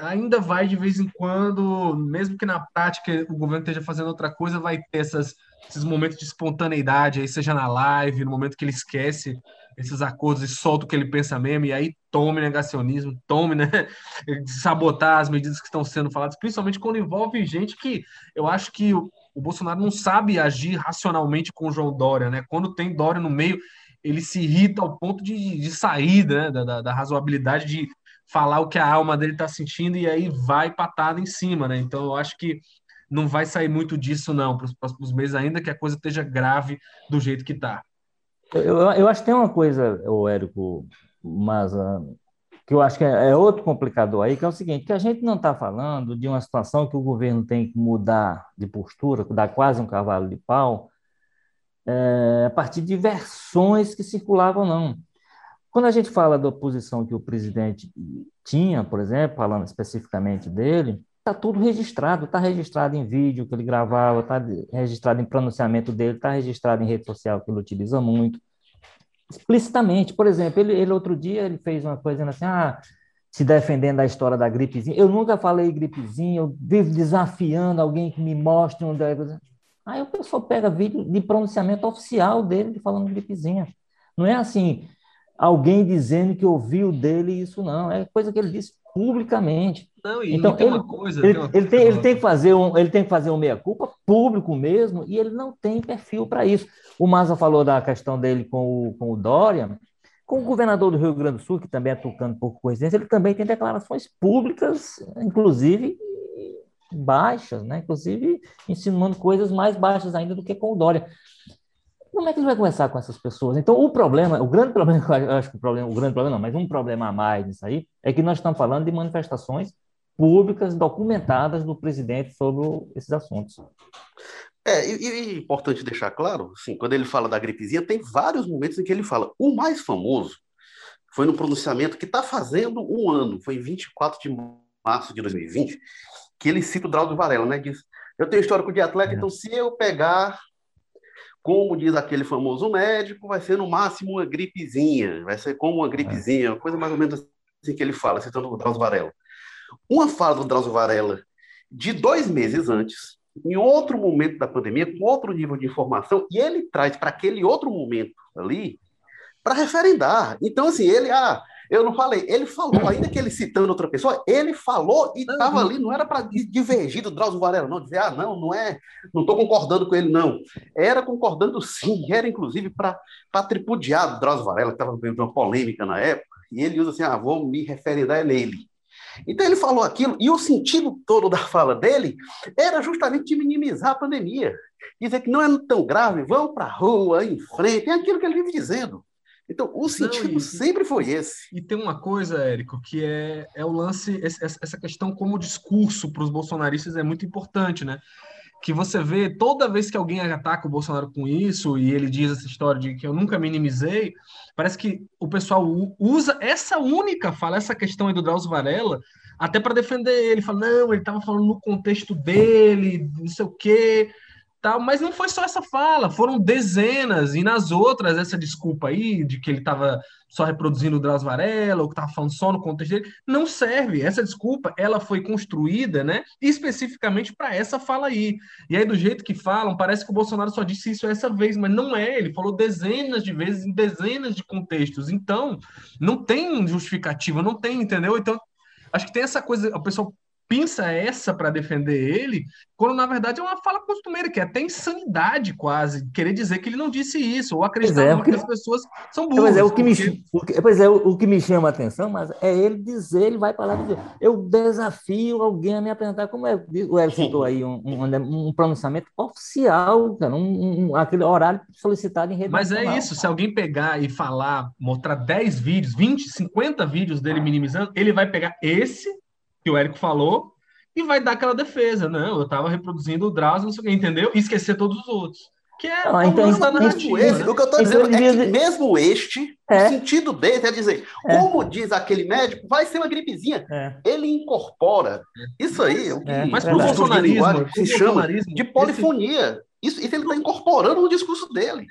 ainda vai de vez em quando, mesmo que na prática o governo esteja fazendo outra coisa, vai ter essas, esses momentos de espontaneidade, aí seja na live, no momento que ele esquece esses acordos e solta o que ele pensa mesmo, e aí tome negacionismo, tome, né, <laughs> sabotar as medidas que estão sendo faladas, principalmente quando envolve gente que eu acho que o, o Bolsonaro não sabe agir racionalmente com o João Dória, né? Quando tem Dória no meio, ele se irrita ao ponto de, de sair né, da, da, da razoabilidade de falar o que a alma dele está sentindo e aí vai patada em cima, né? Então eu acho que não vai sair muito disso, não, para os próximos meses, ainda que a coisa esteja grave do jeito que está. Eu, eu acho que tem uma coisa, o Érico, mas uh, que eu acho que é, é, outro complicador aí, que é o seguinte, que a gente não está falando de uma situação que o governo tem que mudar de postura, dar quase um cavalo de pau, é, a partir de versões que circulavam, não. Quando a gente fala da oposição que o presidente tinha, por exemplo, falando especificamente dele, está tudo registrado, está registrado em vídeo que ele gravava, está registrado em pronunciamento dele, está registrado em rede social que ele utiliza muito, explicitamente. Por exemplo, ele, ele outro dia ele fez uma coisa assim, ah, se defendendo da história da gripezinha. Eu nunca falei gripezinha, eu vivo desafiando alguém que me mostre onde é. Aí o pessoal pega vídeo de pronunciamento oficial dele falando gripezinha. Não é assim, alguém dizendo que ouviu dele isso, não. É coisa que ele disse publicamente. Não, então, ele, coisa, ele, tem ele, tem, ele, tem que fazer um, ele tem que fazer um meia-culpa público mesmo, e ele não tem perfil para isso. O Maza falou da questão dele com o, com o Dória, com o governador do Rio Grande do Sul, que também é tocando por coincidência, ele também tem declarações públicas, inclusive baixas, né? inclusive insinuando coisas mais baixas ainda do que com o Dória. Como é que ele vai conversar com essas pessoas? Então, o problema, o grande problema, <laughs> eu acho que o problema, o grande problema não, mas um problema a mais nisso aí, é que nós estamos falando de manifestações públicas documentadas do presidente sobre esses assuntos. É, e, e é importante deixar claro, assim, quando ele fala da gripezinha, tem vários momentos em que ele fala. O mais famoso foi no pronunciamento que está fazendo um ano, foi em 24 de março de 2020, que ele cita o Drauzio Varela, né? Diz, eu tenho histórico de atleta, é. então se eu pegar, como diz aquele famoso médico, vai ser no máximo uma gripezinha, vai ser como uma gripezinha, uma coisa mais ou menos assim que ele fala, citando o Drauzio Varela. Uma fala do Drauzio Varela de dois meses antes, em outro momento da pandemia, com outro nível de informação, e ele traz para aquele outro momento ali para referendar. Então, assim, ele, ah, eu não falei, ele falou, <laughs> ainda que ele citando outra pessoa, ele falou e estava ali, não era para divergir do Drauzio Varela, não, dizer, ah, não, não é, não estou concordando com ele, não. Era concordando sim, era inclusive para tripudiar do Drauzio Varela, que estava vivendo uma polêmica na época, e ele usa assim, ah, vou me referendar nele. Então ele falou aquilo, e o sentido todo da fala dele era justamente de minimizar a pandemia. Dizer que não é tão grave, vão para a rua, em frente, é aquilo que ele vive dizendo. Então, o sentido não, e, sempre foi esse. E tem uma coisa, Érico, que é, é o lance, essa questão como discurso para os bolsonaristas é muito importante, né? Que você vê toda vez que alguém ataca o Bolsonaro com isso e ele diz essa história de que eu nunca minimizei, parece que o pessoal usa essa única fala, essa questão aí do Drauzio Varela, até para defender ele. Fala, não, ele estava falando no contexto dele, não sei o quê tal, mas não foi só essa fala, foram dezenas, e nas outras, essa desculpa aí de que ele estava só reproduzindo o Drauzio Varela, ou que estava falando só no contexto dele, não serve. Essa desculpa, ela foi construída, né, especificamente para essa fala aí. E aí, do jeito que falam, parece que o Bolsonaro só disse isso essa vez, mas não é, ele falou dezenas de vezes em dezenas de contextos. Então, não tem justificativa, não tem, entendeu? Então, acho que tem essa coisa, o pessoal pinça essa para defender ele, quando na verdade é uma fala costumeira, que é até insanidade quase, querer dizer que ele não disse isso, ou acreditar é, que, que, as pessoas são burras. Pois é, o que, porque... me, o que, pois é, o, o, que me chama a atenção, mas é ele dizer, ele vai falar, dizer, eu desafio alguém a me apresentar, como é, o Hélio citou aí, um, um, um, pronunciamento oficial, cara, um, aquele horário solicitado em rede Mas é isso, se alguém pegar e falar, mostrar 10 vídeos, 20, 50 vídeos dele minimizando, ele vai pegar esse que o Érico falou e vai dar aquela defesa. Não, eu estava reproduzindo o Drauzio, não sei o que, entendeu? E esquecer todos os outros. Que é ah, então, da narrativa. Esse, né? O que eu estou então, dizendo é que mesmo este, é. o sentido dele é dizer, é. como diz aquele médico, vai ser uma gripezinha. É. Ele incorpora. Isso aí, o que é, mas para o bolsonarismo, se chama de polifonia. Isso, isso ele está incorporando no discurso dele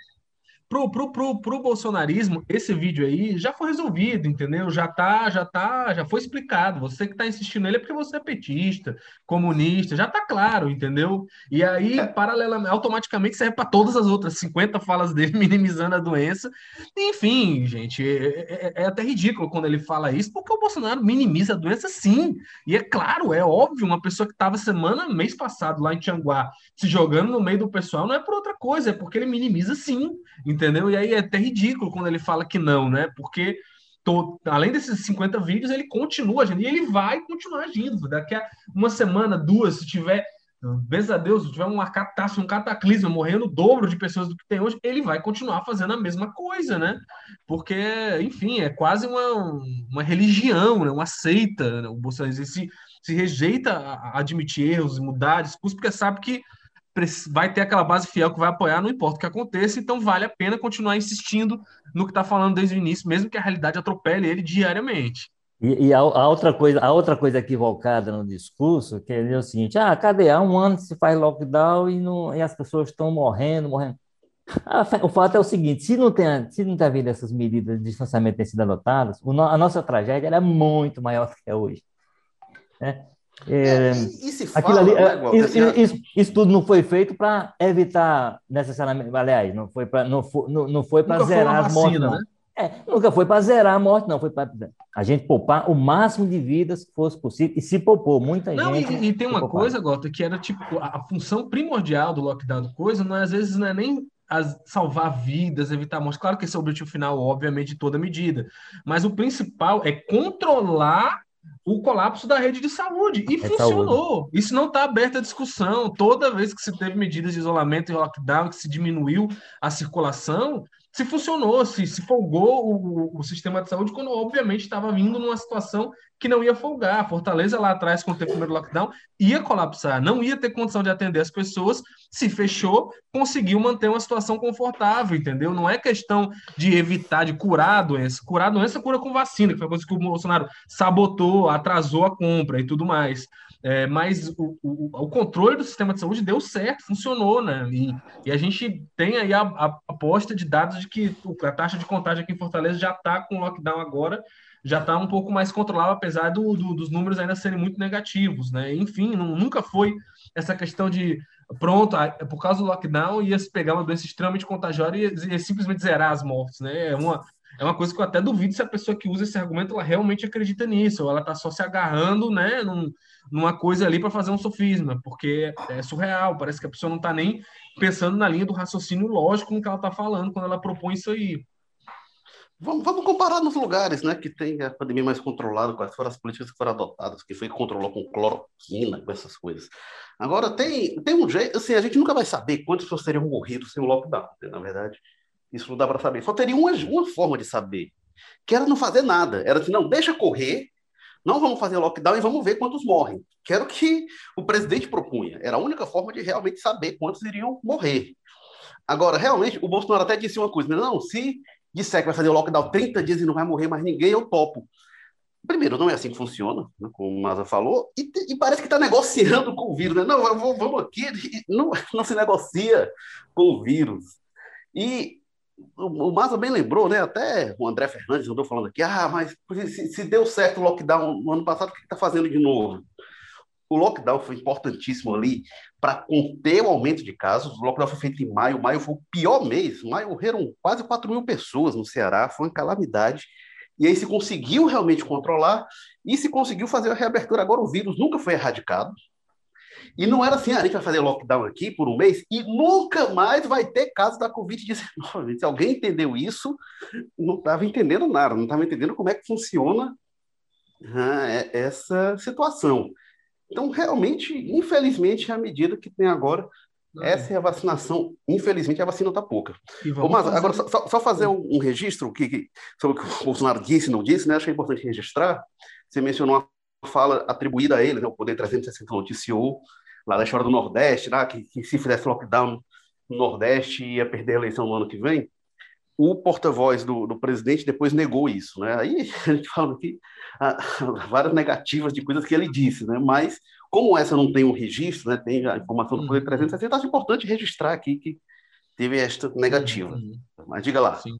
pro, pro, pro, pro bolsonarismo, esse vídeo aí já foi resolvido, entendeu? Já tá, já tá, já foi explicado. Você que tá insistindo nele é porque você é petista, comunista, já tá claro, entendeu? E aí, é. paralelamente, automaticamente serve para todas as outras 50 falas dele <laughs> minimizando a doença. Enfim, gente, é, é, é, até ridículo quando ele fala isso, porque o Bolsonaro minimiza a doença sim. E é claro, é óbvio, uma pessoa que estava semana, mês passado lá em Tianguá, se jogando no meio do pessoal, não é por outra coisa, é porque ele minimiza sim entendeu? E aí é até ridículo quando ele fala que não, né? Porque tô, além desses 50 vídeos, ele continua agindo, e ele vai continuar agindo. Daqui a uma semana, duas, se tiver, beijo a Deus, se tiver uma catástrofe, um cataclismo, morrendo o dobro de pessoas do que tem hoje, ele vai continuar fazendo a mesma coisa, né? Porque, enfim, é quase uma, uma religião, né? uma seita. Né? O Bolsonaro se, se rejeita a admitir erros e mudar discurso, porque sabe que vai ter aquela base fiel que vai apoiar, não importa o que aconteça, então vale a pena continuar insistindo no que está falando desde o início, mesmo que a realidade atropele ele diariamente. E, e a, a, outra coisa, a outra coisa equivocada no discurso, que é o seguinte, ah, cadê? Há um ano se faz lockdown e, não, e as pessoas estão morrendo, morrendo. Ah, o fato é o seguinte, se não tem, se não tem havido essas medidas de distanciamento ter sido adotadas, a nossa tragédia é muito maior do que é hoje. Né? É, é, e, e, se fala, ali, né, Walter, isso, isso, isso, tudo não foi feito para evitar necessariamente, aliás, não foi para não foi, não, não foi para zerar as mortes, não. Né? É, nunca foi para zerar a morte, não, foi para a gente poupar o máximo de vidas que fosse possível, e se poupou muita não, gente. E, e tem uma coisa, Gota, que era tipo, a, a, função primordial do lockdown do coisa, não é, às vezes não é nem as, salvar vidas, evitar mortes. Claro que esse é o objetivo final, obviamente, de toda medida. Mas o principal é controlar o colapso da rede de saúde. E é funcionou. Saúde. Isso não está aberto à discussão. Toda vez que se teve medidas de isolamento e lockdown, que se diminuiu a circulação, se funcionou, se, se folgou o, o, sistema de saúde, quando obviamente estava vindo numa situação que não ia folgar. Fortaleza lá atrás, quando teve o primeiro lockdown, ia colapsar, não ia ter condição de atender as pessoas, se fechou, conseguiu manter uma situação confortável, entendeu? Não é questão de evitar, de curar a doença. Curar a doença cura com vacina, que foi a coisa que o Bolsonaro sabotou, atrasou a compra e tudo mais. É, mas o, o, o, controle do sistema de saúde deu certo, funcionou, né? E, e a gente tem aí a, aposta de dados de que a taxa de contágio aqui em Fortaleza já está com lockdown agora, já está um pouco mais controlado, apesar do, do, dos números ainda serem muito negativos, né? Enfim, não, nunca foi essa questão de pronto, por causa do lockdown, ia se pegar uma doença extremamente contagiosa e ia simplesmente zerar as mortes, né? É uma, é uma coisa que eu até duvido se a pessoa que usa esse argumento ela realmente acredita nisso, ou ela está só se agarrando né, num, numa coisa ali para fazer um sofisma, porque é surreal, parece que a pessoa não está nem pensando na linha do raciocínio lógico no que ela está falando quando ela propõe isso aí. Vamos, vamos, comparar nos lugares né, que tem a pandemia mais controlada, quais foram as políticas que foram adotadas, que foi controlou com cloroquina, com essas coisas. Agora, tem, tem um jeito, assim, a gente nunca vai saber quantas pessoas teriam morrido sem o lockdown, né, na verdade. Isso não dá para saber. Só teria uma, uma forma de saber, que era não fazer nada. Era assim, não, deixa correr, não vamos fazer lockdown e vamos ver quantos morrem. Que era o que o presidente propunha. Era a única forma de realmente saber quantos iriam morrer. Agora, realmente, o Bolsonaro até disse uma coisa, né? não, se disser que vai fazer lockdown 30 dias e não vai morrer mais ninguém, eu topo. Primeiro, não é assim que funciona, né, como o Maza falou, e, e parece que está negociando com o vírus. Né? Não, vamos aqui, não, <laughs> não se negocia com o vírus. E o, Maza bem lembrou, né? Até o André Fernandes andou falando aqui, ah, mas se, se deu certo o lockdown no ano passado, o que está fazendo de novo? O lockdown foi importantíssimo ali para conter o aumento de casos. O lockdown foi feito em maio. Maio foi o pior mês. Maio morreram quase 4 mil pessoas no Ceará. Foi uma calamidade. E aí se conseguiu realmente controlar e se conseguiu fazer a reabertura. Agora o vírus nunca foi erradicado. E não era assim, ah, a gente vai fazer lockdown aqui por um mês e nunca mais vai ter caso da Covid-19. Se alguém entendeu isso, não estava entendendo nada, não estava entendendo como é que funciona ah, essa situação. Então, realmente, infelizmente, a medida que tem agora, essa é a vacinação. Infelizmente, a vacina está pouca. Mas, fazer... agora, só, só, fazer um, um registro que, que, sobre o que o Bolsonaro disse e não disse, né? acho que é importante registrar. Você mencionou fala atribuída a ele, né, o Poder 360 noticiou, lá da história do Nordeste, lá, que, que se fizesse lockdown no Nordeste ia perder a eleição no ano que vem. O porta-voz do, do, presidente depois negou isso. Né? Aí <laughs> a gente fala aqui ah, <laughs> várias negativas de coisas que ele disse, né? mas como essa não tem um registro, né, tem a informação do Poder 360, uhum. acho importante registrar aqui que teve esta negativa. Uhum. Mas diga lá. Sim.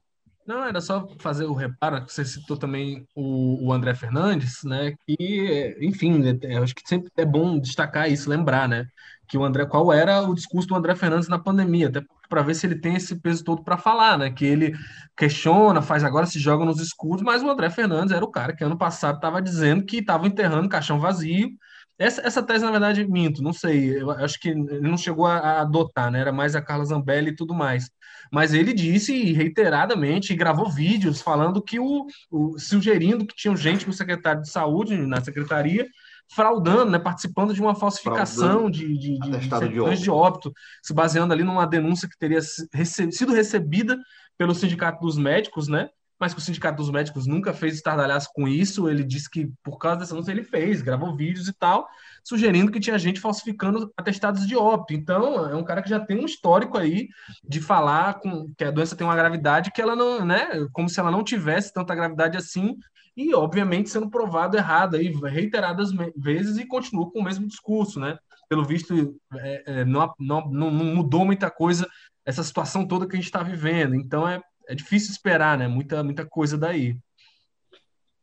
Não, era só fazer o reparo, que você citou também o, o André Fernandes, né? Que, enfim, né, eu acho que sempre é bom destacar isso, lembrar, né? Que o André, qual era o discurso do André Fernandes na pandemia, até para ver se ele tem esse peso todo para falar, né? Que ele questiona, faz agora, se joga nos escudos, mas o André Fernandes era o cara que ano passado estava dizendo que estava enterrando caixão vazio essa, essa tese, na verdade, minto, não sei. Eu acho que ele não chegou a, a adotar, né? Era mais a Carla Zambelli e tudo mais. Mas ele disse reiteradamente e gravou vídeos falando que o, o sugerindo que tinha gente no secretário de saúde, na secretaria, fraudando, né, participando de uma falsificação de, de, de, de, de óbito, se baseando ali numa denúncia que teria sido recebida pelo Sindicato dos Médicos, né? mas que o Sindicato dos Médicos nunca fez estardalhaço com isso. Ele disse que, por causa dessa anúncio, ele fez, gravou vídeos e tal, sugerindo que tinha gente falsificando atestados de óbito. Então, é um cara que já tem um histórico aí de falar com, que a doença tem uma gravidade que ela não, né, como se ela não tivesse tanta gravidade assim, e, obviamente, sendo provado errado aí reiteradas vezes e continua com o mesmo discurso, né? Pelo visto, é, é, não, não, não mudou muita coisa essa situação toda que a gente está vivendo. Então, é é difícil esperar, né? Muita, muita coisa daí.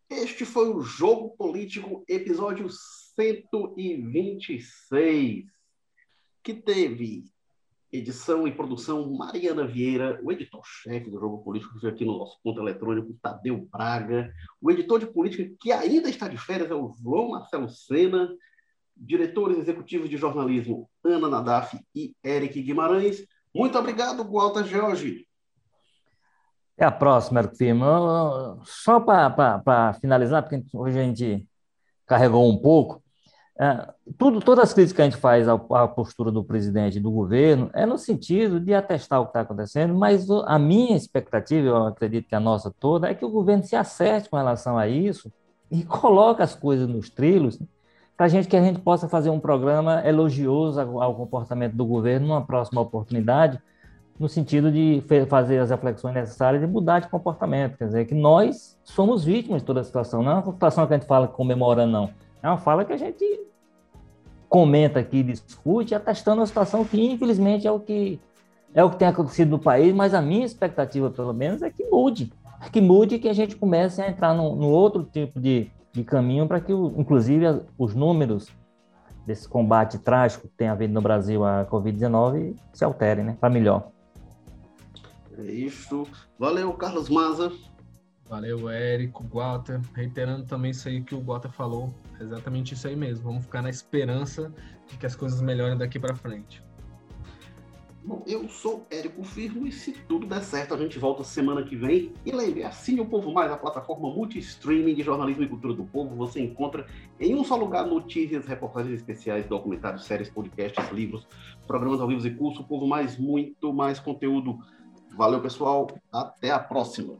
Este foi o Jogo Político, episódio 126, que teve edição e produção Mariana Vieira, o editor-chefe do Jogo Político, que veio aqui no nosso ponto eletrônico, Tadeu Braga, o editor de política, que ainda está de férias, é o João Marcelo Sena, diretores executivos de jornalismo, Ana Nadaf e Eric Guimarães. Muito obrigado, Walter George. É a próxima, Érico Firmo. Só para finalizar, porque hoje a gente carregou um pouco, é, tudo, todas as críticas que a gente faz à, postura do presidente e do governo é no sentido de atestar o que está acontecendo, mas a minha expectativa, eu acredito que a nossa toda, é que o governo se acerte com relação a isso e coloque as coisas nos trilhos para a gente que a gente possa fazer um programa elogioso ao comportamento do governo numa próxima oportunidade, no sentido de fazer as reflexões necessárias e mudar de comportamento. Quer dizer, que nós somos vítimas de toda a situação. Não é uma situação que a gente fala comemorando, não. É uma fala que a gente comenta aqui, discute, atestando a situação que, infelizmente, é o que, é o que tem acontecido no país, mas a minha expectativa, pelo menos, é que mude. É que mude e que a gente comece a entrar no, no outro tipo de, de caminho para que, inclusive, os números desse combate trágico que tem havido no Brasil à Covid-19 se alterem, né? Para melhor. É isso. Valeu, Carlos Maza. Valeu, Érico, Walter. Reiterando também isso aí que o Walter falou. Exatamente isso aí mesmo. Vamos ficar na esperança de que as coisas melhorem daqui para frente. Bom, eu sou Érico Firmo e se tudo der certo, a gente volta semana que vem. E lembre, assine o Povo Mais, a plataforma multi-streaming de jornalismo e cultura do povo. Você encontra em um só lugar notícias, reportagens especiais, documentários, séries, podcasts, livros, programas ao vivo e curso. O Povo Mais, muito mais conteúdo. Valeu, pessoal. Até a próxima.